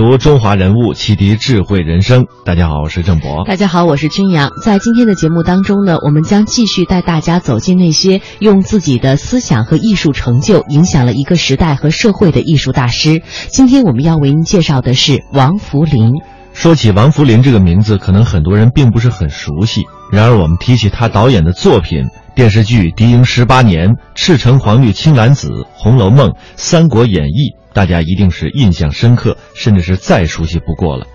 读中华人物，启迪智慧人生。大家好，我是郑博。大家好，我是君阳。在今天的节目当中呢，我们将继续带大家走进那些用自己的思想和艺术成就影响了一个时代和社会的艺术大师。今天我们要为您介绍的是王福林。说起王福林这个名字，可能很多人并不是很熟悉。然而，我们提起他导演的作品，电视剧《敌营十八年》《赤橙黄绿青蓝紫》《红楼梦》《三国演义》。大家一定是印象深刻，甚至是再熟悉不过了。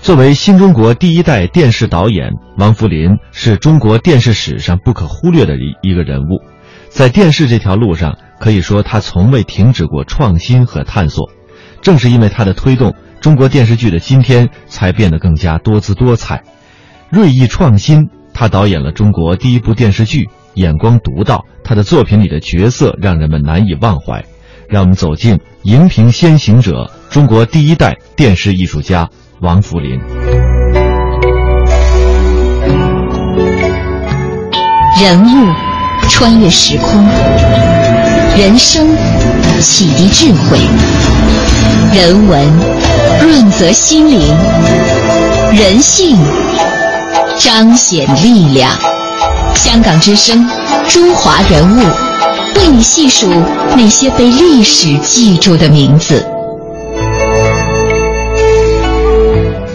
作为新中国第一代电视导演，王福林是中国电视史上不可忽略的一一个人物。在电视这条路上，可以说他从未停止过创新和探索。正是因为他的推动，中国电视剧的今天才变得更加多姿多彩、锐意创新。他导演了中国第一部电视剧，眼光独到，他的作品里的角色让人们难以忘怀。让我们走进荧屏先行者，中国第一代电视艺术家王福林。人物穿越时空，人生启迪智慧，人文润泽心灵，人性彰显力量。香港之声，中华人物。为你细数那些被历史记住的名字。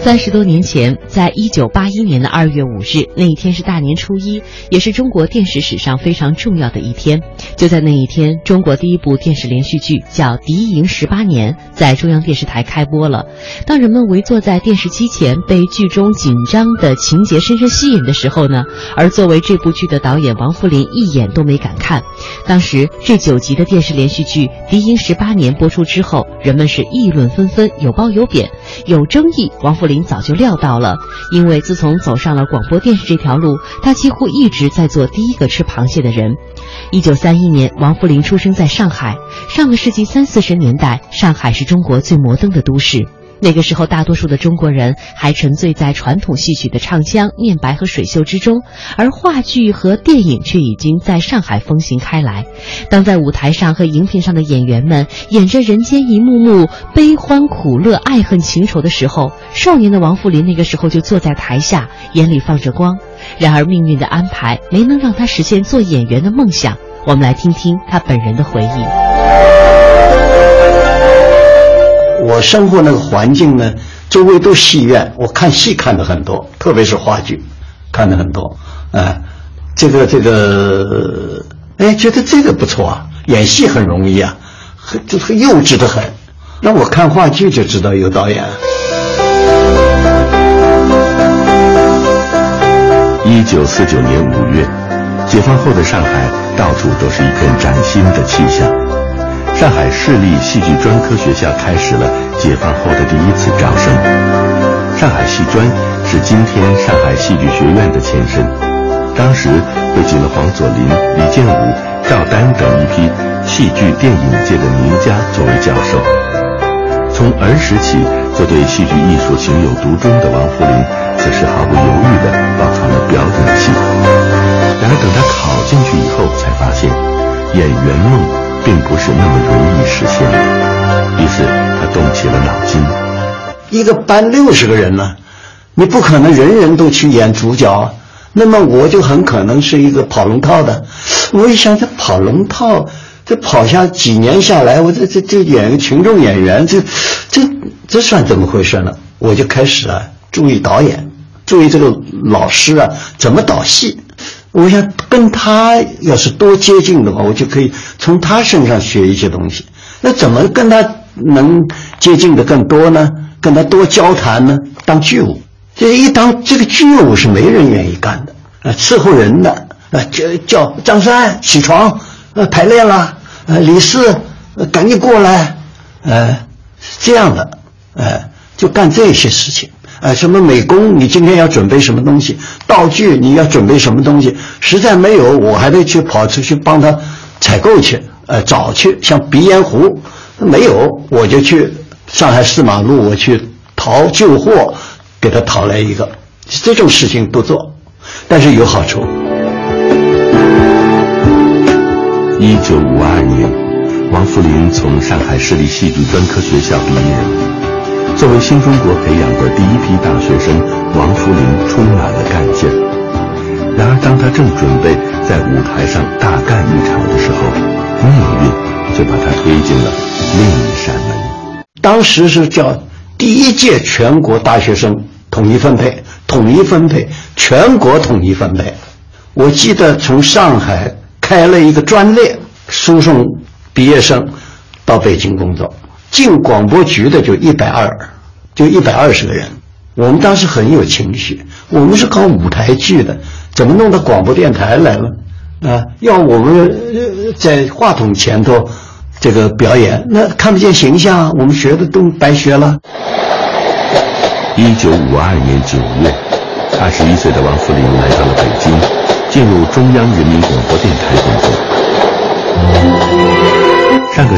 三十多年前，在一九八一年的二月五日，那一天是大年初一，也是中国电视史上非常重要的一天。就在那一天，中国第一部电视连续剧叫《敌营十八年》在中央电视台开播了。当人们围坐在电视机前，被剧中紧张的情节深深吸引的时候呢，而作为这部剧的导演王福林一眼都没敢看。当时这九集的电视连续剧《敌营十八年》播出之后，人们是议论纷纷，有褒有贬，有争议。王福林。早就料到了，因为自从走上了广播电视这条路，他几乎一直在做第一个吃螃蟹的人。一九三一年，王福林出生在上海。上个世纪三四十年代，上海是中国最摩登的都市。那个时候，大多数的中国人还沉醉在传统戏曲的唱腔、念白和水袖之中，而话剧和电影却已经在上海风行开来。当在舞台上和荧屏上的演员们演着人间一幕幕悲欢苦乐、爱恨情仇的时候，少年的王福林那个时候就坐在台下，眼里放着光。然而，命运的安排没能让他实现做演员的梦想。我们来听听他本人的回忆。我生活那个环境呢，周围都戏院，我看戏看的很多，特别是话剧，看的很多。啊，这个这个，哎，觉得这个不错啊，演戏很容易啊，很就是幼稚的很。那我看话剧就知道有导演。一九四九年五月，解放后的上海，到处都是一片崭新的气象。上海市立戏剧专科学校开始了解放后的第一次招生。上海戏专是今天上海戏剧学院的前身，当时汇集了黄佐临、李建武、赵丹等一批戏剧电影界的名家作为教授。从儿时起就对戏剧艺术情有独钟的王福林，此时毫不犹豫地报考了表演系。然而等他考进去以后，才发现演员梦。并不是那么容易实现的，于是他动起了脑筋。一个班六十个人呢，你不可能人人都去演主角啊，那么我就很可能是一个跑龙套的。我一想，这跑龙套，这跑下几年下来，我这这这演个群众演员，这这这算怎么回事呢？我就开始啊，注意导演，注意这个老师啊，怎么导戏。我想跟他要是多接近的话，我就可以从他身上学一些东西。那怎么跟他能接近的更多呢？跟他多交谈呢？当剧务，这一当这个剧务是没人愿意干的啊，伺候人的啊，叫叫张三起床，呃，排练了，呃，李四，赶紧过来，呃，这样的，哎，就干这些事情。哎，什么美工？你今天要准备什么东西？道具你要准备什么东西？实在没有，我还得去跑出去帮他采购去，呃，找去。像鼻烟壶没有，我就去上海四马路，我去淘旧货，给他淘来一个。这种事情不做，但是有好处。一九五二年，王福林从上海市立戏剧专科学校毕业。作为新中国培养的第一批大学生，王福林充满了干劲。然而，当他正准备在舞台上大干一场的时候，命运就把他推进了另一扇门。当时是叫第一届全国大学生统一分配，统一分配，全国统一分配。我记得从上海开了一个专列，输送毕业生到北京工作。进广播局的就一百二，就一百二十个人。我们当时很有情绪，我们是搞舞台剧的，怎么弄到广播电台来了？啊，要我们在话筒前头这个表演，那看不见形象，我们学的都白学了。一九五二年九月，二十一岁的王福林来到了北京，进入中央人民广播电台工作。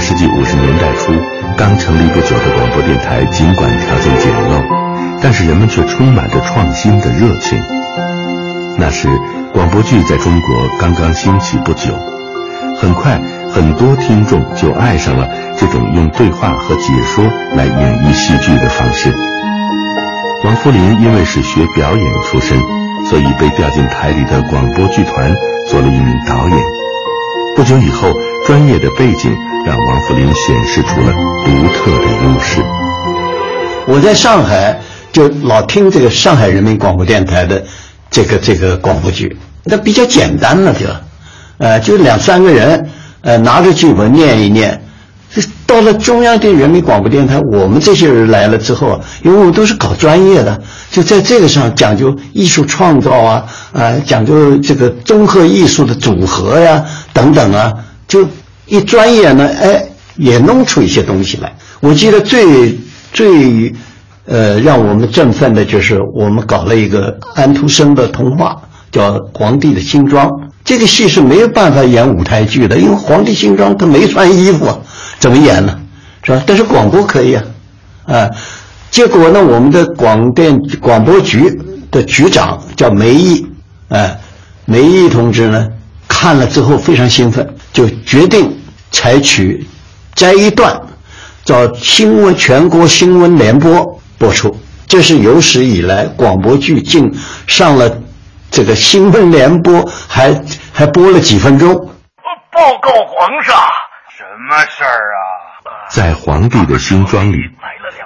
世纪五十年代初，刚成立不久的广播电台，尽管条件简陋，但是人们却充满着创新的热情。那时，广播剧在中国刚刚兴起不久，很快很多听众就爱上了这种用对话和解说来演绎戏剧的方式。王福林因为是学表演出身，所以被调进台里的广播剧团做了一名导演。不久以后，专业的背景。让王福林显示出了独特的优势。我在上海就老听这个上海人民广播电台的这个这个广播剧，那比较简单了，就，呃，就两三个人，呃，拿着剧本念一念。到了中央的人民广播电台，我们这些人来了之后，因为我们都是搞专业的，就在这个上讲究艺术创造啊，啊，讲究这个综合艺术的组合呀，等等啊，就。一转眼呢，哎，也弄出一些东西来。我记得最最，呃，让我们振奋的就是我们搞了一个安徒生的童话，叫《皇帝的新装》。这个戏是没有办法演舞台剧的，因为皇帝新装他没穿衣服，怎么演呢？是吧？但是广播可以啊，啊，结果呢，我们的广电广播局的局长叫梅毅，哎，梅毅同志呢，看了之后非常兴奋，就决定。采取摘一段，找新闻全国新闻联播播出。这是有史以来广播剧竟上了这个新闻联播，还还播了几分钟。报告皇上，什么事儿啊？在皇帝的新装里，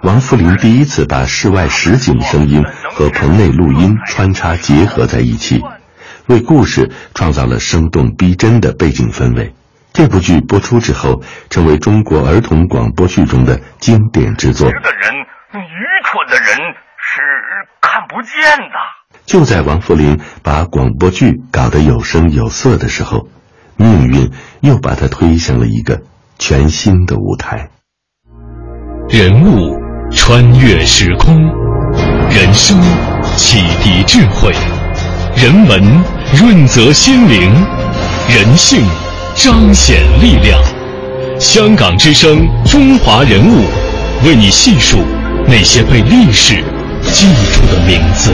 王福林第一次把室外实景声音和棚内录音穿插结合在一起，为故事创造了生动逼真的背景氛围。这部剧播出之后，成为中国儿童广播剧中的经典之作。的人，愚蠢的人是看不见的。就在王福林把广播剧搞得有声有色的时候，命运又把他推向了一个全新的舞台。人物穿越时空，人生启迪智慧，人文润泽心灵，人性。彰显力量，香港之声，中华人物，为你细数那些被历史记住的名字。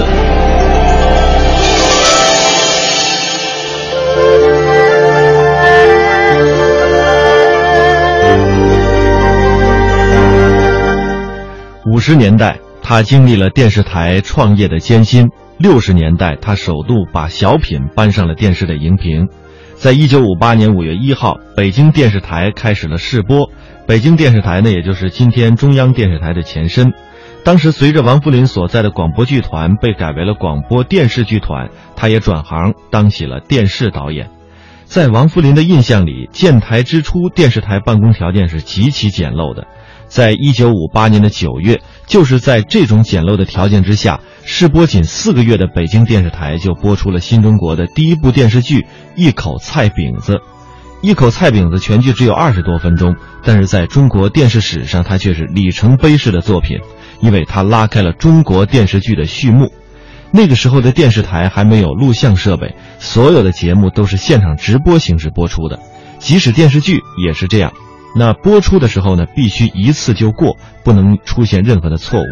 五十年代，他经历了电视台创业的艰辛；六十年代，他首度把小品搬上了电视的荧屏。在一九五八年五月一号，北京电视台开始了试播。北京电视台呢，也就是今天中央电视台的前身。当时，随着王福林所在的广播剧团被改为了广播电视剧团，他也转行当起了电视导演。在王福林的印象里，建台之初，电视台办公条件是极其简陋的。在一九五八年的九月，就是在这种简陋的条件之下，试播仅四个月的北京电视台就播出了新中国的第一部电视剧《一口菜饼子》。一口菜饼子全剧只有二十多分钟，但是在中国电视史上，它却是里程碑式的作品，因为它拉开了中国电视剧的序幕。那个时候的电视台还没有录像设备，所有的节目都是现场直播形式播出的，即使电视剧也是这样。那播出的时候呢，必须一次就过，不能出现任何的错误。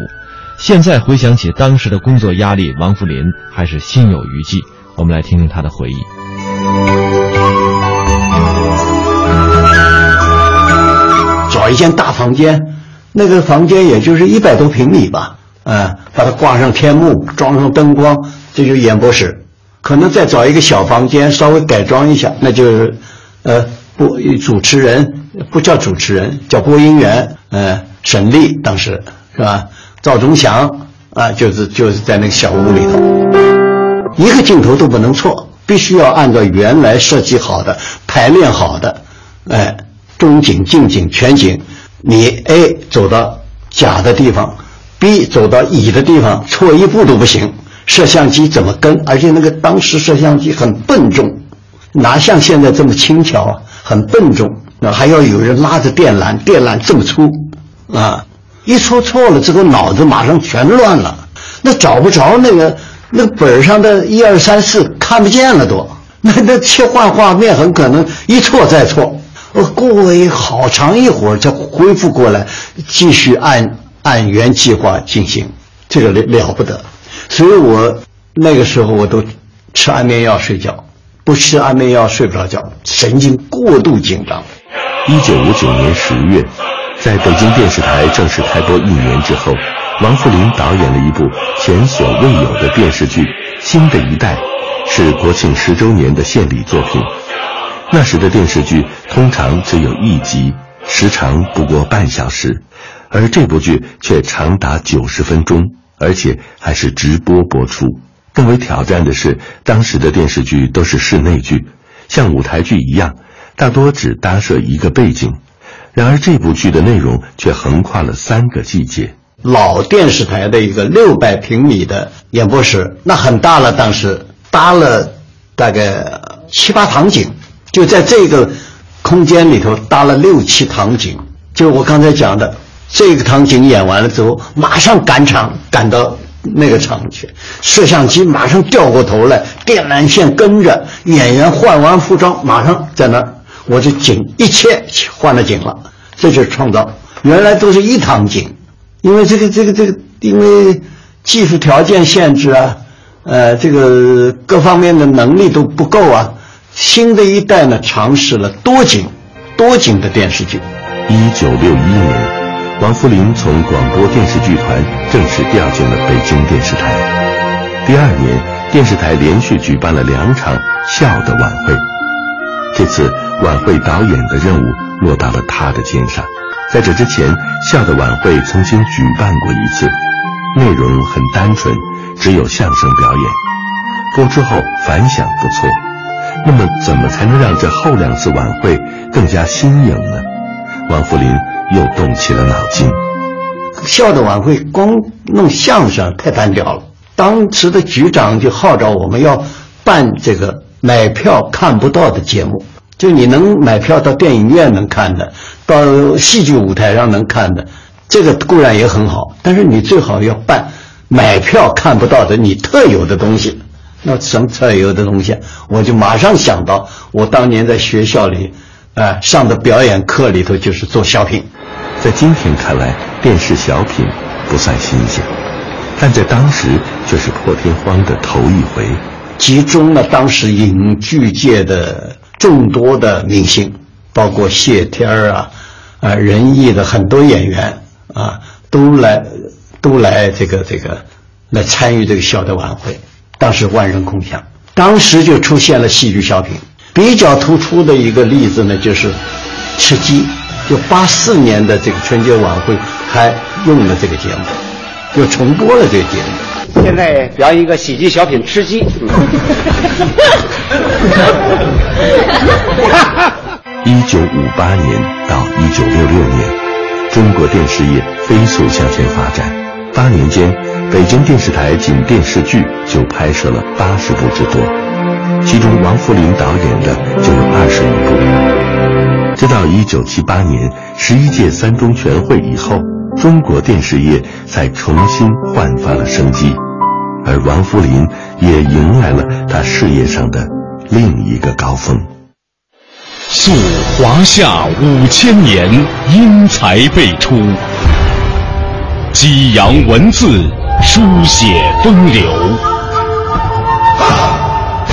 现在回想起当时的工作压力，王福林还是心有余悸。我们来听听他的回忆。找一间大房间，那个房间也就是一百多平米吧，嗯，把它挂上天幕，装上灯光，这就演播室。可能再找一个小房间，稍微改装一下，那就是，呃，播主持人不叫主持人，叫播音员。呃，沈丽当时是吧？赵忠祥啊，就是就是在那个小屋里头，一个镜头都不能错，必须要按照原来设计好的、排练好的，哎。中景、近景、全景，你 A 走到甲的地方，B 走到乙的地方，错一步都不行。摄像机怎么跟？而且那个当时摄像机很笨重，哪像现在这么轻巧啊？很笨重，那还要有人拉着电缆，电缆这么粗啊！一出错了之后，脑子马上全乱了，那找不着那个那个本上的一二三四看不见了都，那那切换画面很可能一错再错。呃，过一好长一会儿才恢复过来，继续按按原计划进行，这个了了不得。所以我那个时候我都吃安眠药睡觉，不吃安眠药睡不着觉，神经过度紧张。一九五九年十月，在北京电视台正式开播一年之后，王富林导演了一部前所未有的电视剧《新的一代》，是国庆十周年的献礼作品。那时的电视剧通常只有一集，时长不过半小时，而这部剧却长达九十分钟，而且还是直播播出。更为挑战的是，当时的电视剧都是室内剧，像舞台剧一样，大多只搭设一个背景。然而这部剧的内容却横跨了三个季节。老电视台的一个六百平米的演播室，那很大了，当时搭了大概七八场景。就在这个空间里头搭了六七场景，就我刚才讲的，这个场景演完了之后，马上赶场赶到那个场去，摄像机马上调过头来，电缆线跟着，演员换完服装马上在那儿，我这景一切换了景了，这就是创造。原来都是一场景，因为这个这个这个，因为技术条件限制啊，呃，这个各方面的能力都不够啊。新的一代呢，尝试了多景、多景的电视剧。一九六一年，王福林从广播电视剧团正式调进了北京电视台。第二年，电视台连续举办了两场笑的晚会。这次晚会导演的任务落到了他的肩上。在这之前，笑的晚会曾经举办过一次，内容很单纯，只有相声表演。播出后反响不错。那么，怎么才能让这后两次晚会更加新颖呢？王福林又动起了脑筋。校的晚会光弄相声太单调了。当时的局长就号召我们要办这个买票看不到的节目，就你能买票到电影院能看的，到戏剧舞台上能看的，这个固然也很好，但是你最好要办买票看不到的你特有的东西。那什么特有的东西，我就马上想到，我当年在学校里，啊上的表演课里头就是做小品。在今天看来，电视小品不算新鲜，但在当时却是破天荒的头一回，集中了当时影剧界的众多的明星，包括谢天儿啊，啊仁义的很多演员啊，都来都来这个这个来参与这个小的晚会。当时万人空巷，当时就出现了戏剧小品。比较突出的一个例子呢，就是《吃鸡》，就八四年的这个春节晚会还用了这个节目，又重播了这个节目。现在表演一个喜剧小品《吃鸡》。一九五八年到一九六六年，中国电视业飞速向前发展，八年间。北京电视台仅电视剧就拍摄了八十部之多，其中王扶林导演的就有二十余部。直到一九七八年十一届三中全会以后，中国电视业才重新焕发了生机，而王扶林也迎来了他事业上的另一个高峰。溯华夏五千年，英才辈出；激扬文字，书写风流；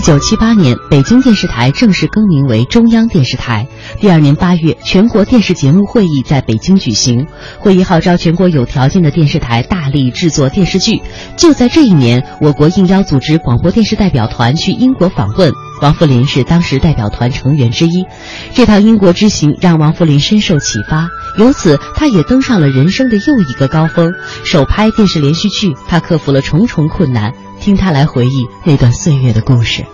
一九七八年，北京电视台正式更名为中央电视台。第二年八月，全国电视节目会议在北京举行，会议号召全国有条件的电视台大力制作电视剧。就在这一年，我国应邀组织广播电视代表团去英国访问，王扶林是当时代表团成员之一。这趟英国之行让王扶林深受启发，由此他也登上了人生的又一个高峰。首拍电视连续剧，他克服了重重困难。听他来回忆那段岁月的故事。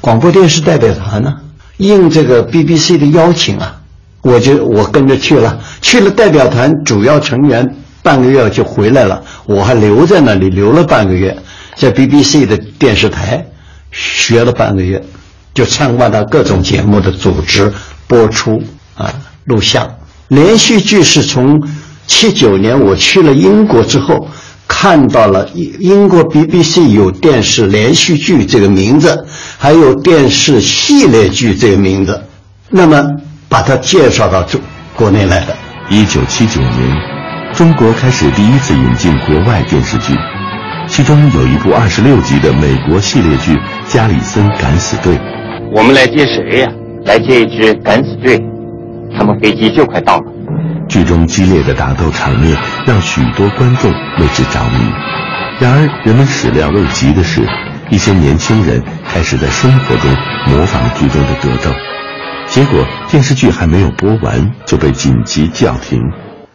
广播电视代表团呢，应这个 BBC 的邀请啊，我就我跟着去了。去了代表团主要成员半个月就回来了，我还留在那里留了半个月，在 BBC 的电视台学了半个月，就参观到各种节目的组织、播出啊、录像。连续剧是从七九年我去了英国之后。看到了英英国 BBC 有电视连续剧这个名字，还有电视系列剧这个名字，那么把它介绍到中国内来的。一九七九年，中国开始第一次引进国外电视剧，其中有一部二十六集的美国系列剧《加里森敢死队》。我们来接谁呀？来接一支敢死队，他们飞机就快到了。剧中激烈的打斗场面让许多观众为之着迷，然而人们始料未及的是，一些年轻人开始在生活中模仿剧中的格斗，结果电视剧还没有播完就被紧急叫停。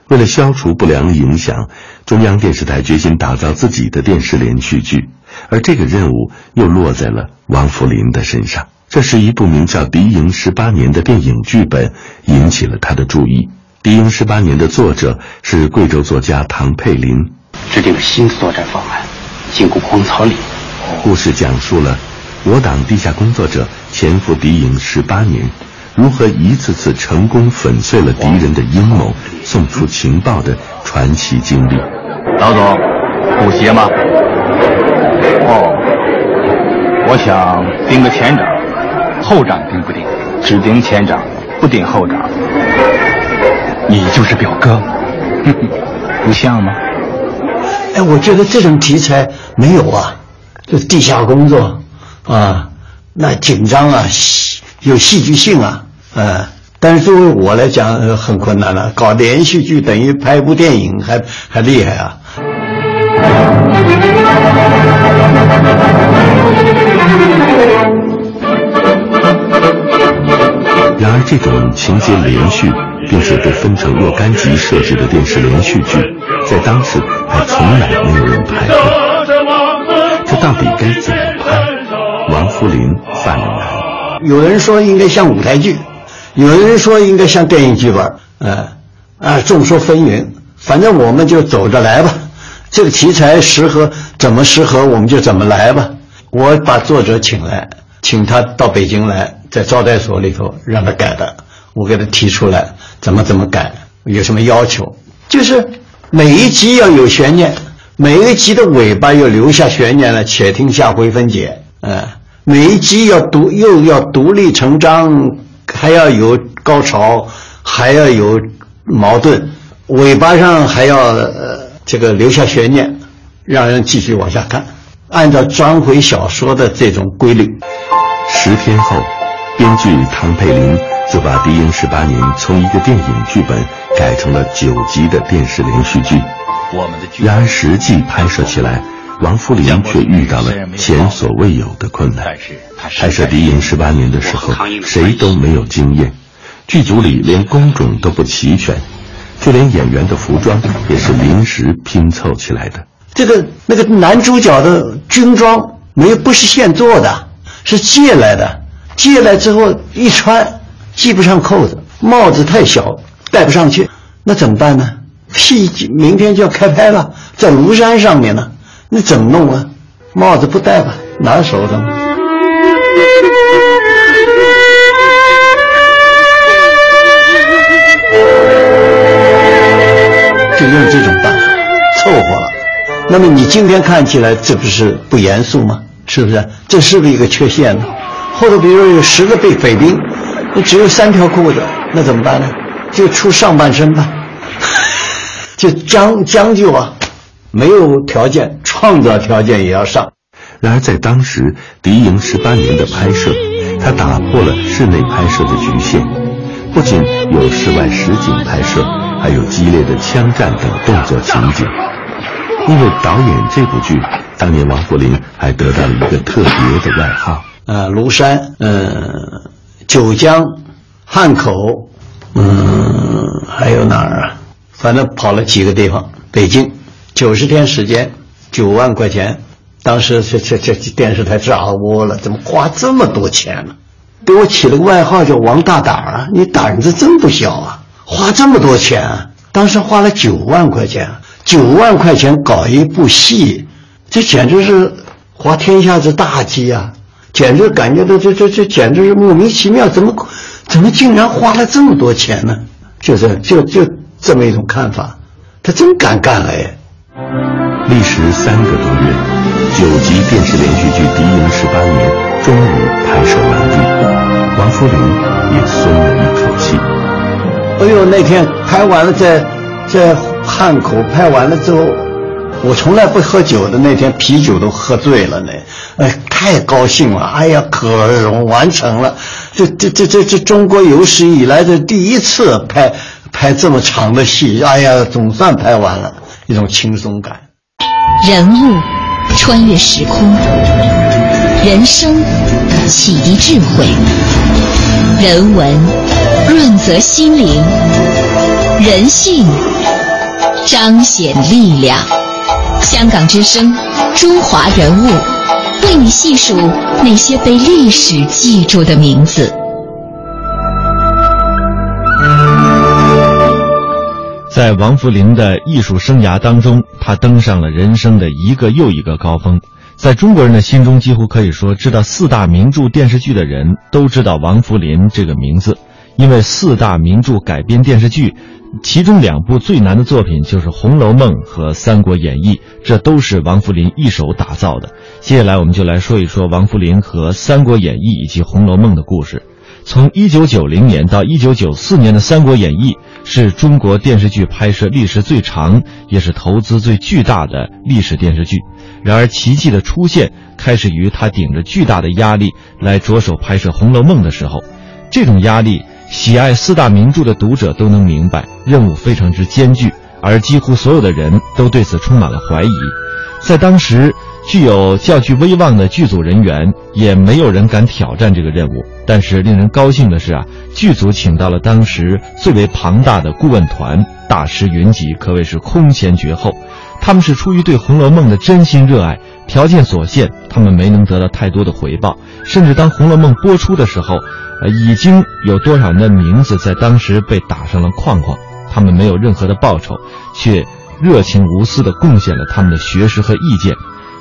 为了消除不良影响，中央电视台决心打造自己的电视连续剧，而这个任务又落在了王扶林的身上。这是一部名叫《敌营十八年》的电影剧本，引起了他的注意。《敌营十八年》的作者是贵州作家唐佩林，制定了新作战方案，进攻荒草岭。故事讲述了我党地下工作者潜伏敌营十八年，如何一次次成功粉碎了敌人的阴谋，送出情报的传奇经历。老总，补鞋吗？哦，我想盯个前长，后掌盯不定，只盯前掌，不盯后掌。你就是表哥，不像吗？哎，我觉得这种题材没有啊，就地下工作啊，那紧张啊，有戏剧性啊，呃，但是作为我来讲很困难了，搞连续剧等于拍一部电影还还厉害啊。然而，这种情节连续。并且被分成若干集设置的电视连续剧，在当时还从来没有人拍过。这到底该怎么拍？王扶林犯了难。有人说应该像舞台剧，有人说应该像电影剧本，呃，啊，众说纷纭。反正我们就走着来吧。这个题材适合怎么适合，我们就怎么来吧。我把作者请来，请他到北京来，在招待所里头让他改的。我给他提出来。怎么怎么改？有什么要求？就是每一集要有悬念，每一集的尾巴要留下悬念了，且听下回分解。嗯，每一集要独又要独立成章，还要有高潮，还要有矛盾，尾巴上还要呃这个留下悬念，让人继续往下看。按照章回小说的这种规律，十天后，编剧唐佩林。就把《敌营十八年》从一个电影剧本改成了九集的电视连续剧。然而实际拍摄起来，王扶林却遇到了前所未有的困难。拍摄《敌营十八年》的时候，谁都没有经验，剧组里连工种都不齐全，就连演员的服装也是临时拼凑起来的。这个那个男主角的军装没有不是现做的，是借来的。借来之后一穿系不上扣子，帽子太小戴不上去，那怎么办呢？屁，明天就要开拍了，在庐山上面呢，你怎么弄啊？帽子不戴吧，拿手的。就用这种办法凑合了。那么你今天看起来这不是不严肃吗？是不是？这是不是一个缺陷呢？后头比如有十个匪匪兵，你只有三条裤子，那怎么办呢？就出上半身吧，就将将就啊，没有条件，创造条件也要上。然而在当时敌营十八年的拍摄，它打破了室内拍摄的局限，不仅有室外实景拍摄。还有激烈的枪战等动作情景。因为导演这部剧，当年王福林还得到了一个特别的外号。呃，庐山，嗯，九江，汉口，嗯，还有哪儿啊？反正跑了几个地方。北京，九十天时间，九万块钱，当时这这这电视台炸窝了，怎么花这么多钱呢？给我起了个外号叫王大胆啊！你胆子真不小啊！花这么多钱啊，当时花了九万块钱，九万块钱搞一部戏，这简直是花天下之大稽啊！简直感觉到这这这简直是莫名其妙，怎么怎么竟然花了这么多钱呢？就是就就这么一种看法，他真敢干哎！历时三个多月，九集电视连续剧《敌营十八年》终于拍摄完毕，王福林也松了一口气。哎呦，那天拍完了，在在汉口拍完了之后，我从来不喝酒的那天，啤酒都喝醉了呢。哎，太高兴了！哎呀，可荣完成了，这这这这这中国有史以来的第一次拍拍这么长的戏，哎呀，总算拍完了，一种轻松感。人物穿越时空，人生启迪智慧，人文。润泽心灵，人性彰显力量。香港之声，中华人物，为你细数那些被历史记住的名字。在王福林的艺术生涯当中，他登上了人生的一个又一个高峰。在中国人的心中，几乎可以说，知道四大名著电视剧的人都知道王福林这个名字。因为四大名著改编电视剧，其中两部最难的作品就是《红楼梦》和《三国演义》，这都是王福林一手打造的。接下来，我们就来说一说王福林和《三国演义》以及《红楼梦》的故事。从1990年到1994年的《三国演义》是中国电视剧拍摄历时最长，也是投资最巨大的历史电视剧。然而，奇迹的出现开始于他顶着巨大的压力来着手拍摄《红楼梦》的时候，这种压力。喜爱四大名著的读者都能明白，任务非常之艰巨，而几乎所有的人都对此充满了怀疑。在当时，具有较具威望的剧组人员也没有人敢挑战这个任务。但是令人高兴的是啊，剧组请到了当时最为庞大的顾问团，大师云集，可谓是空前绝后。他们是出于对《红楼梦》的真心热爱，条件所限，他们没能得到太多的回报。甚至当《红楼梦》播出的时候，呃，已经有多少人的名字在当时被打上了框框？他们没有任何的报酬，却热情无私地贡献了他们的学识和意见。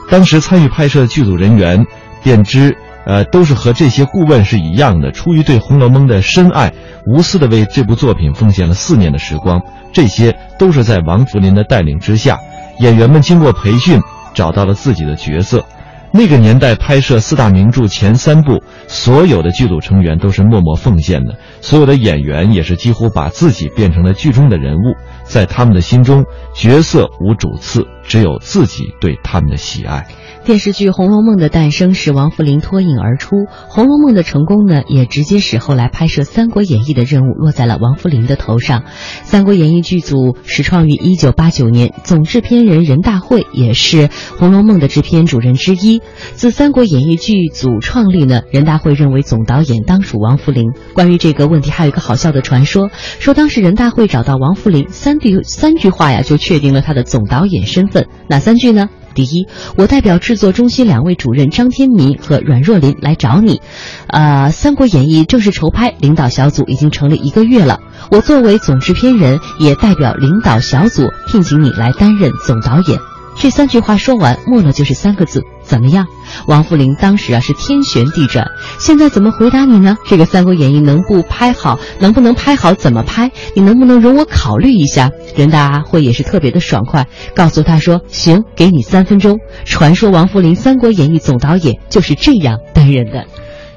当时参与拍摄的剧组人员便知，呃，都是和这些顾问是一样的，出于对《红楼梦》的深爱，无私地为这部作品奉献了四年的时光。这些都是在王福林的带领之下，演员们经过培训，找到了自己的角色。那个年代拍摄四大名著前三部，所有的剧组成员都是默默奉献的，所有的演员也是几乎把自己变成了剧中的人物，在他们的心中，角色无主次，只有自己对他们的喜爱。电视剧《红楼梦》的诞生使王扶林脱颖而出，《红楼梦》的成功呢，也直接使后来拍摄《三国演义》的任务落在了王扶林的头上。《三国演义》剧组始创于一九八九年，总制片人任大会也是《红楼梦》的制片主任之一。自《三国演义》剧组创立呢，任大会认为总导演当属王扶林。关于这个问题，还有一个好笑的传说，说当时任大会找到王扶林，三句三句话呀，就确定了他的总导演身份。哪三句呢？第一，我代表制作中心两位主任张天民和阮若琳来找你，呃，《三国演义》正式筹拍，领导小组已经成立一个月了。我作为总制片人，也代表领导小组聘请你来担任总导演。这三句话说完，末了就是三个字：怎么样？王扶林当时啊是天旋地转，现在怎么回答你呢？这个《三国演义》能不拍好，能不能拍好，怎么拍？你能不能容我考虑一下？任大会也是特别的爽快，告诉他说：行，给你三分钟。传说王扶林《三国演义》总导演就是这样担任的。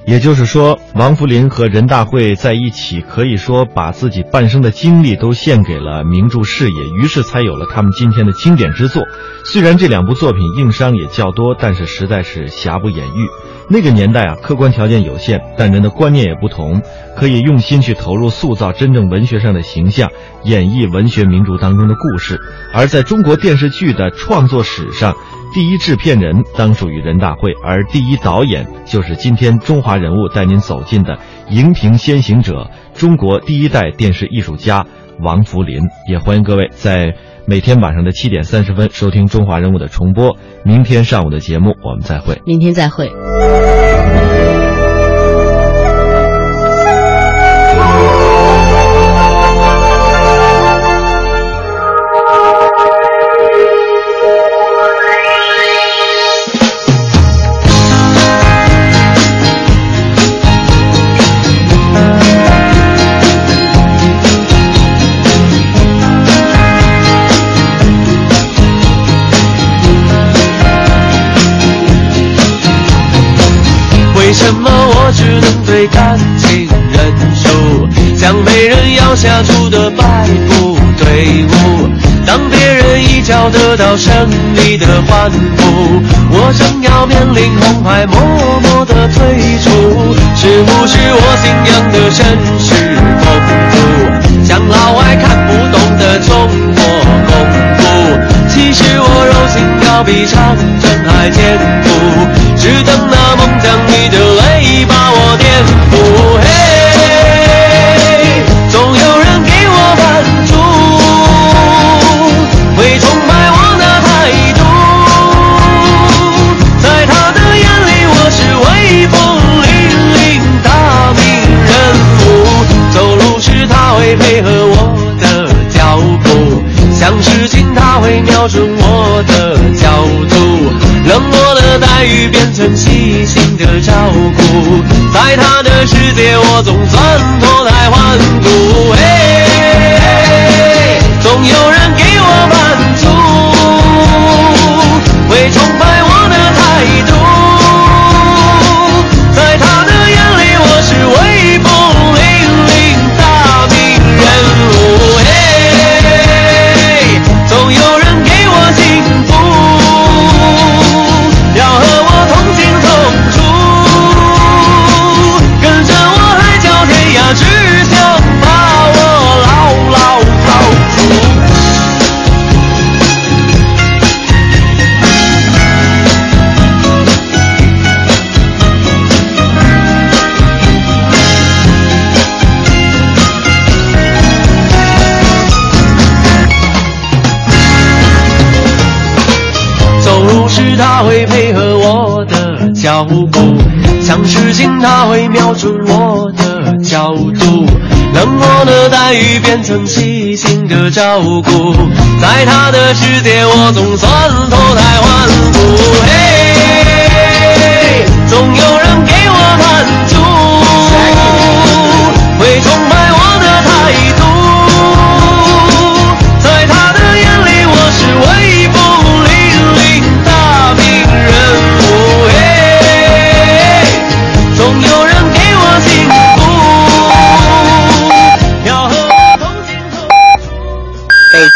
也就是说，王扶林和任大会在一起，可以说把自己半生的精力都献给了名著事业，于是才有了他们今天的经典之作。虽然这两部作品硬伤也较多，但是实在是瑕不掩瑜。那个年代啊，客观条件有限，但人的观念也不同，可以用心去投入塑造真正文学上的形象，演绎文学名著当中的故事。而在中国电视剧的创作史上，第一制片人当属于任大会，而第一导演就是今天中华人物带您走进的荧屏先行者，中国第一代电视艺术家王福林。也欢迎各位在每天晚上的七点三十分收听中华人物的重播。明天上午的节目我们再会。明天再会。什么我只能对感情认输，像没人要下注的摆布队伍？当别人一脚得到胜利的欢呼，我正要面临红牌，默默的退出。是不是我信仰的绅士风度，像老外看不懂的中国功夫？其实我柔情要比长征还艰苦。只等那梦将你的细心的照顾，在他的世界，我总算他会配合我的脚步，想事情他会瞄准我的角度，冷漠的待遇变成细心的照顾，在他的世界我总算脱胎换骨。嘿，总有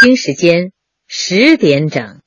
京时间十点整。